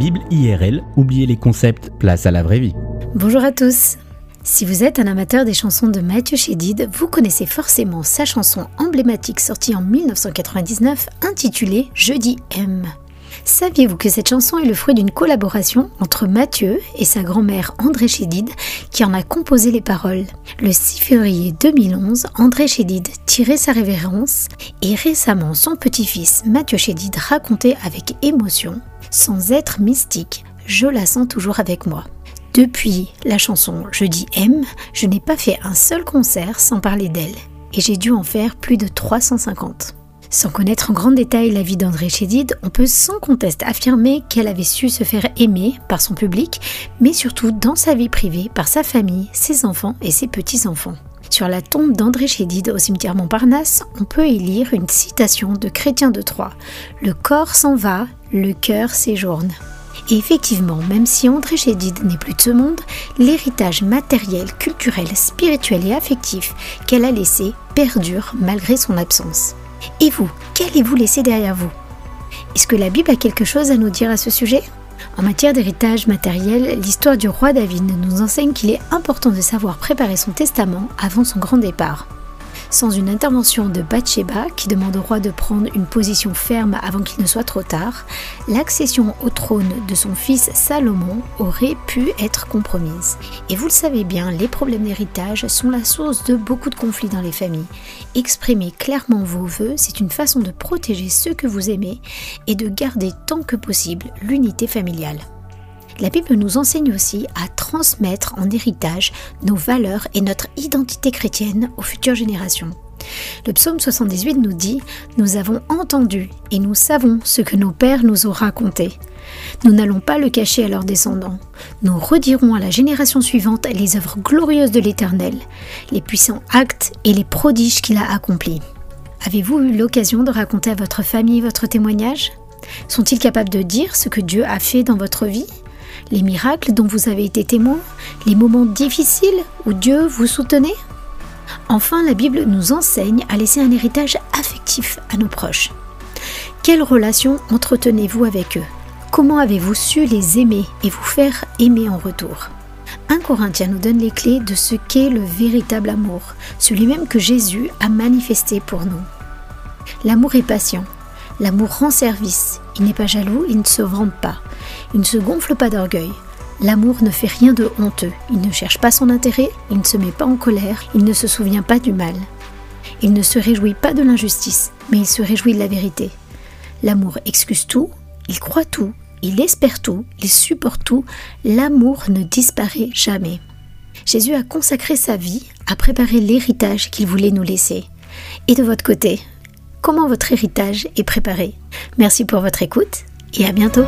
Bible IRL, oubliez les concepts, place à la vraie vie. Bonjour à tous. Si vous êtes un amateur des chansons de Mathieu Chédid, vous connaissez forcément sa chanson emblématique sortie en 1999 intitulée Jeudi M. Saviez-vous que cette chanson est le fruit d'une collaboration entre Mathieu et sa grand-mère André Chédid qui en a composé les paroles? Le 6 février 2011, André Chédid tirait sa révérence et récemment son petit-fils Mathieu Chédid racontait avec émotion Sans être mystique, je la sens toujours avec moi. Depuis la chanson Je dis M, je n'ai pas fait un seul concert sans parler d'elle et j'ai dû en faire plus de 350. Sans connaître en grand détail la vie d'André Chédid, on peut sans conteste affirmer qu'elle avait su se faire aimer par son public, mais surtout dans sa vie privée par sa famille, ses enfants et ses petits-enfants. Sur la tombe d'André Chédid au cimetière Montparnasse, on peut y lire une citation de Chrétien de Troyes Le corps s'en va, le cœur séjourne. Et effectivement, même si André Chédid n'est plus de ce monde, l'héritage matériel, culturel, spirituel et affectif qu'elle a laissé perdure malgré son absence. Et vous, qu'allez-vous laisser derrière vous? Est-ce que la Bible a quelque chose à nous dire à ce sujet? En matière d'héritage matériel, l'histoire du roi David nous enseigne qu'il est important de savoir préparer son testament avant son grand départ sans une intervention de Bathsheba qui demande au roi de prendre une position ferme avant qu'il ne soit trop tard, l'accession au trône de son fils Salomon aurait pu être compromise. Et vous le savez bien, les problèmes d'héritage sont la source de beaucoup de conflits dans les familles. Exprimer clairement vos voeux, c'est une façon de protéger ceux que vous aimez et de garder tant que possible l'unité familiale. La Bible nous enseigne aussi à transmettre en héritage nos valeurs et notre identité chrétienne aux futures générations. Le psaume 78 nous dit Nous avons entendu et nous savons ce que nos pères nous ont raconté. Nous n'allons pas le cacher à leurs descendants. Nous redirons à la génération suivante les œuvres glorieuses de l'Éternel, les puissants actes et les prodiges qu'il a accomplis. Avez-vous eu l'occasion de raconter à votre famille votre témoignage? Sont-ils capables de dire ce que Dieu a fait dans votre vie? Les miracles dont vous avez été témoin, les moments difficiles où Dieu vous soutenait Enfin, la Bible nous enseigne à laisser un héritage affectif à nos proches. Quelle relation entretenez-vous avec eux? Comment avez-vous su les aimer et vous faire aimer en retour? 1 Corinthiens nous donne les clés de ce qu'est le véritable amour, celui même que Jésus a manifesté pour nous. L'amour est patient, l'amour rend service, il n'est pas jaloux, il ne se vante pas. Il ne se gonfle pas d'orgueil. L'amour ne fait rien de honteux. Il ne cherche pas son intérêt, il ne se met pas en colère, il ne se souvient pas du mal. Il ne se réjouit pas de l'injustice, mais il se réjouit de la vérité. L'amour excuse tout, il croit tout, il espère tout, il supporte tout. L'amour ne disparaît jamais. Jésus a consacré sa vie à préparer l'héritage qu'il voulait nous laisser. Et de votre côté, comment votre héritage est préparé? Merci pour votre écoute et à bientôt